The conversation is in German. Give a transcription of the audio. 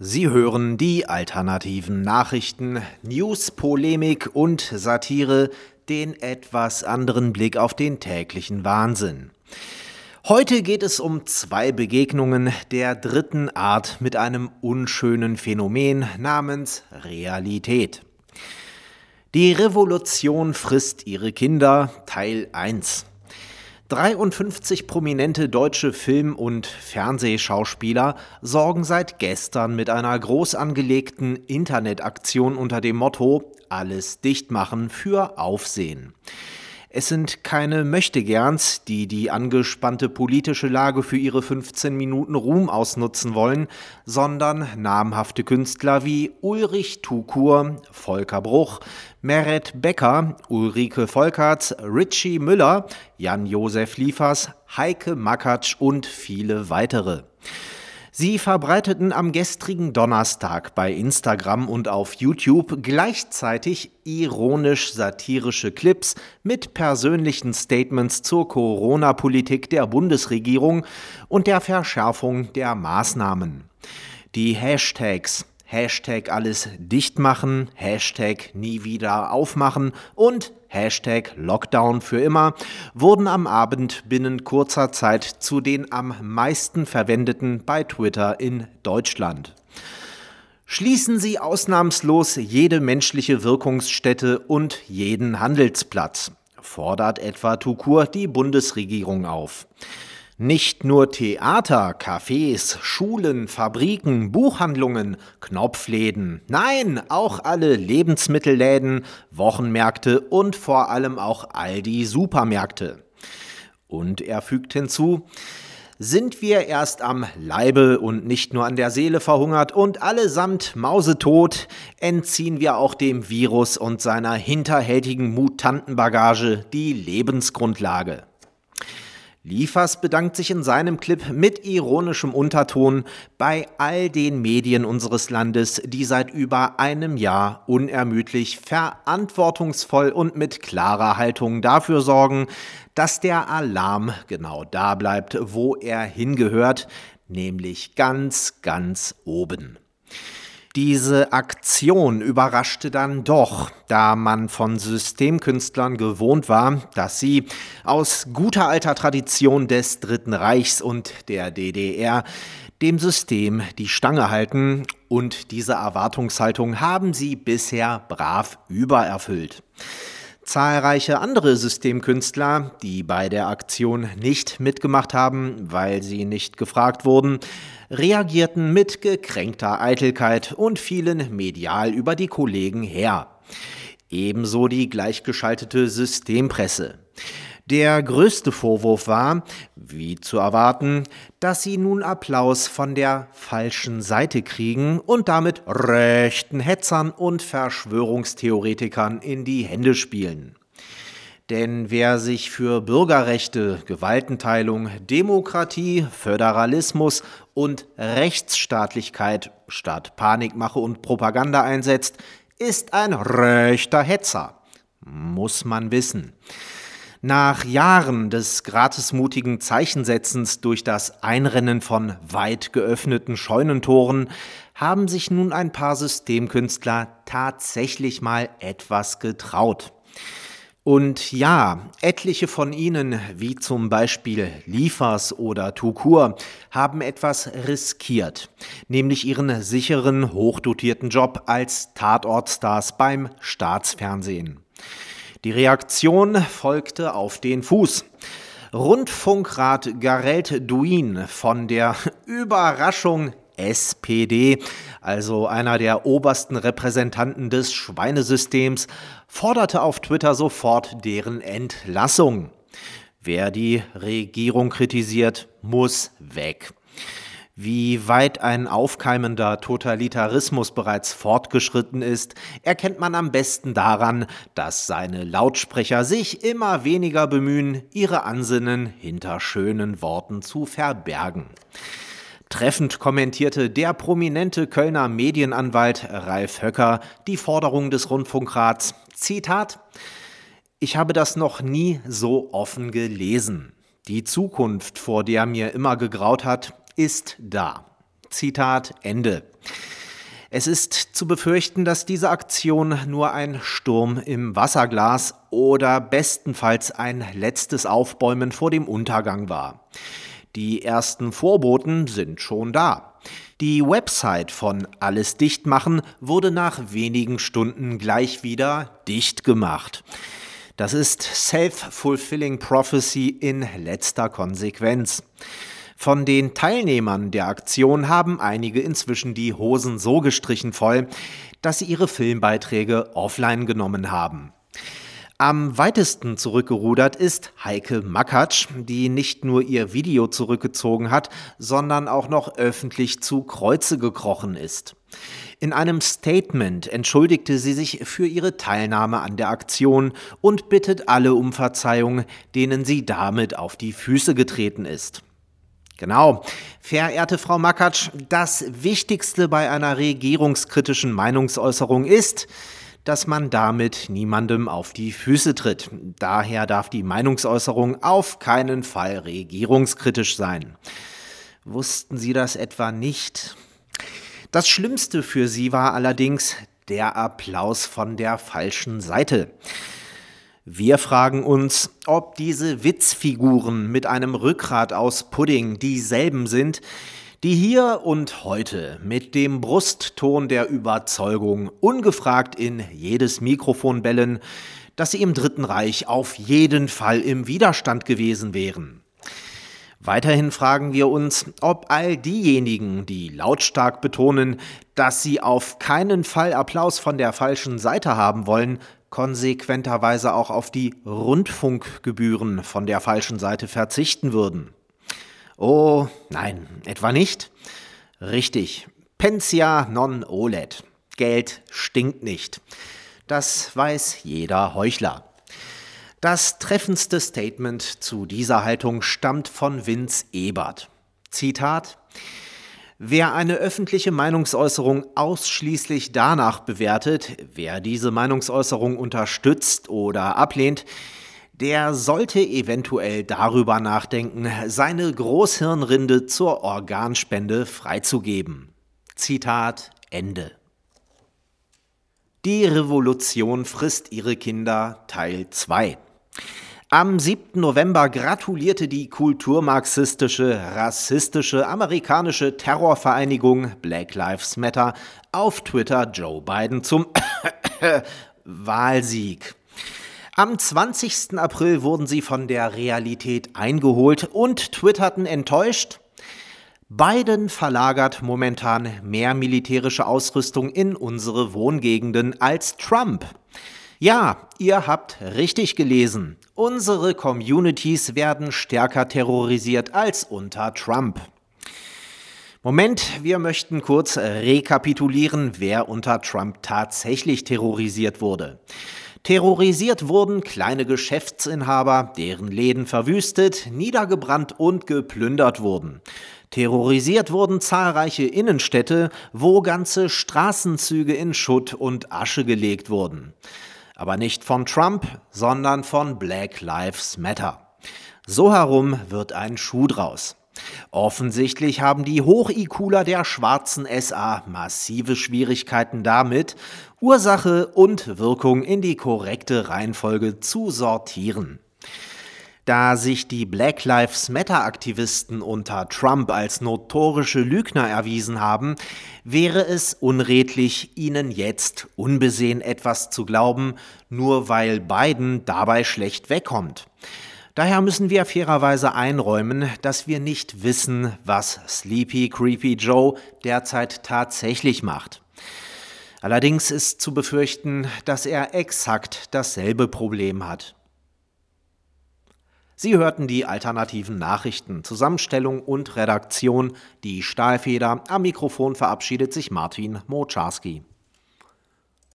Sie hören die alternativen Nachrichten, News, Polemik und Satire, den etwas anderen Blick auf den täglichen Wahnsinn. Heute geht es um zwei Begegnungen der dritten Art mit einem unschönen Phänomen namens Realität. Die Revolution frisst ihre Kinder Teil 1. 53 prominente deutsche Film- und Fernsehschauspieler sorgen seit gestern mit einer groß angelegten Internetaktion unter dem Motto Alles dicht machen für Aufsehen. Es sind keine Möchtegerns, die die angespannte politische Lage für ihre 15 Minuten Ruhm ausnutzen wollen, sondern namhafte Künstler wie Ulrich Tukur, Volker Bruch, Meret Becker, Ulrike Volkerts, Richie Müller, Jan-Josef Liefers, Heike Makatsch und viele weitere. Sie verbreiteten am gestrigen Donnerstag bei Instagram und auf YouTube gleichzeitig ironisch-satirische Clips mit persönlichen Statements zur Corona-Politik der Bundesregierung und der Verschärfung der Maßnahmen. Die Hashtags Hashtag alles dicht machen, Hashtag nie wieder aufmachen und Hashtag Lockdown für immer wurden am Abend binnen kurzer Zeit zu den am meisten verwendeten bei Twitter in Deutschland. Schließen Sie ausnahmslos jede menschliche Wirkungsstätte und jeden Handelsplatz, fordert etwa Tukur die Bundesregierung auf. Nicht nur Theater, Cafés, Schulen, Fabriken, Buchhandlungen, Knopfläden, nein, auch alle Lebensmittelläden, Wochenmärkte und vor allem auch all die Supermärkte. Und er fügt hinzu, sind wir erst am Leibe und nicht nur an der Seele verhungert und allesamt mausetot, entziehen wir auch dem Virus und seiner hinterhältigen Mutantenbagage die Lebensgrundlage. Liefers bedankt sich in seinem Clip mit ironischem Unterton bei all den Medien unseres Landes, die seit über einem Jahr unermüdlich, verantwortungsvoll und mit klarer Haltung dafür sorgen, dass der Alarm genau da bleibt, wo er hingehört, nämlich ganz, ganz oben. Diese Aktion überraschte dann doch, da man von Systemkünstlern gewohnt war, dass sie aus guter alter Tradition des Dritten Reichs und der DDR dem System die Stange halten und diese Erwartungshaltung haben sie bisher brav übererfüllt. Zahlreiche andere Systemkünstler, die bei der Aktion nicht mitgemacht haben, weil sie nicht gefragt wurden, reagierten mit gekränkter Eitelkeit und fielen medial über die Kollegen her. Ebenso die gleichgeschaltete Systempresse. Der größte Vorwurf war, wie zu erwarten, dass sie nun Applaus von der falschen Seite kriegen und damit rechten Hetzern und Verschwörungstheoretikern in die Hände spielen. Denn wer sich für Bürgerrechte, Gewaltenteilung, Demokratie, Föderalismus und Rechtsstaatlichkeit statt Panikmache und Propaganda einsetzt, ist ein rechter Hetzer. Muss man wissen. Nach Jahren des gratismutigen Zeichensetzens durch das Einrennen von weit geöffneten Scheunentoren haben sich nun ein paar Systemkünstler tatsächlich mal etwas getraut. Und ja, etliche von ihnen, wie zum Beispiel Liefers oder Tukur, haben etwas riskiert, nämlich ihren sicheren, hochdotierten Job als Tatortstars beim Staatsfernsehen. Die Reaktion folgte auf den Fuß. Rundfunkrat Garelt Duin von der Überraschung SPD, also einer der obersten Repräsentanten des Schweinesystems, forderte auf Twitter sofort deren Entlassung. Wer die Regierung kritisiert, muss weg. Wie weit ein aufkeimender Totalitarismus bereits fortgeschritten ist, erkennt man am besten daran, dass seine Lautsprecher sich immer weniger bemühen, ihre Ansinnen hinter schönen Worten zu verbergen. Treffend kommentierte der prominente Kölner Medienanwalt Ralf Höcker die Forderung des Rundfunkrats. Zitat Ich habe das noch nie so offen gelesen. Die Zukunft, vor der mir immer gegraut hat, ist da. Zitat Ende. Es ist zu befürchten, dass diese Aktion nur ein Sturm im Wasserglas oder bestenfalls ein letztes Aufbäumen vor dem Untergang war. Die ersten Vorboten sind schon da. Die Website von Alles Dichtmachen wurde nach wenigen Stunden gleich wieder dicht gemacht. Das ist Self-Fulfilling Prophecy in letzter Konsequenz. Von den Teilnehmern der Aktion haben einige inzwischen die Hosen so gestrichen voll, dass sie ihre Filmbeiträge offline genommen haben. Am weitesten zurückgerudert ist Heike Makatsch, die nicht nur ihr Video zurückgezogen hat, sondern auch noch öffentlich zu Kreuze gekrochen ist. In einem Statement entschuldigte sie sich für ihre Teilnahme an der Aktion und bittet alle um Verzeihung, denen sie damit auf die Füße getreten ist. Genau. Verehrte Frau Makatsch, das Wichtigste bei einer regierungskritischen Meinungsäußerung ist, dass man damit niemandem auf die Füße tritt. Daher darf die Meinungsäußerung auf keinen Fall regierungskritisch sein. Wussten Sie das etwa nicht? Das Schlimmste für Sie war allerdings der Applaus von der falschen Seite. Wir fragen uns, ob diese Witzfiguren mit einem Rückgrat aus Pudding dieselben sind, die hier und heute mit dem Brustton der Überzeugung ungefragt in jedes Mikrofon bellen, dass sie im Dritten Reich auf jeden Fall im Widerstand gewesen wären. Weiterhin fragen wir uns, ob all diejenigen, die lautstark betonen, dass sie auf keinen Fall Applaus von der falschen Seite haben wollen, konsequenterweise auch auf die Rundfunkgebühren von der falschen Seite verzichten würden. Oh, nein, etwa nicht? Richtig, Pensia non olet. Geld stinkt nicht. Das weiß jeder Heuchler. Das treffendste Statement zu dieser Haltung stammt von Vince Ebert. Zitat Wer eine öffentliche Meinungsäußerung ausschließlich danach bewertet, wer diese Meinungsäußerung unterstützt oder ablehnt, der sollte eventuell darüber nachdenken, seine Großhirnrinde zur Organspende freizugeben. Zitat Ende. Die Revolution frisst ihre Kinder Teil 2. Am 7. November gratulierte die kulturmarxistische, rassistische amerikanische Terrorvereinigung Black Lives Matter auf Twitter Joe Biden zum Wahlsieg. Am 20. April wurden sie von der Realität eingeholt und twitterten enttäuscht, Biden verlagert momentan mehr militärische Ausrüstung in unsere Wohngegenden als Trump. Ja, ihr habt richtig gelesen. Unsere Communities werden stärker terrorisiert als unter Trump. Moment, wir möchten kurz rekapitulieren, wer unter Trump tatsächlich terrorisiert wurde. Terrorisiert wurden kleine Geschäftsinhaber, deren Läden verwüstet, niedergebrannt und geplündert wurden. Terrorisiert wurden zahlreiche Innenstädte, wo ganze Straßenzüge in Schutt und Asche gelegt wurden. Aber nicht von Trump, sondern von Black Lives Matter. So herum wird ein Schuh draus. Offensichtlich haben die Hoch-IQler der schwarzen SA massive Schwierigkeiten damit, Ursache und Wirkung in die korrekte Reihenfolge zu sortieren. Da sich die Black Lives Matter-Aktivisten unter Trump als notorische Lügner erwiesen haben, wäre es unredlich, ihnen jetzt unbesehen etwas zu glauben, nur weil Biden dabei schlecht wegkommt. Daher müssen wir fairerweise einräumen, dass wir nicht wissen, was Sleepy Creepy Joe derzeit tatsächlich macht. Allerdings ist zu befürchten, dass er exakt dasselbe Problem hat. Sie hörten die alternativen Nachrichten, Zusammenstellung und Redaktion, die Stahlfeder. Am Mikrofon verabschiedet sich Martin Moczarski.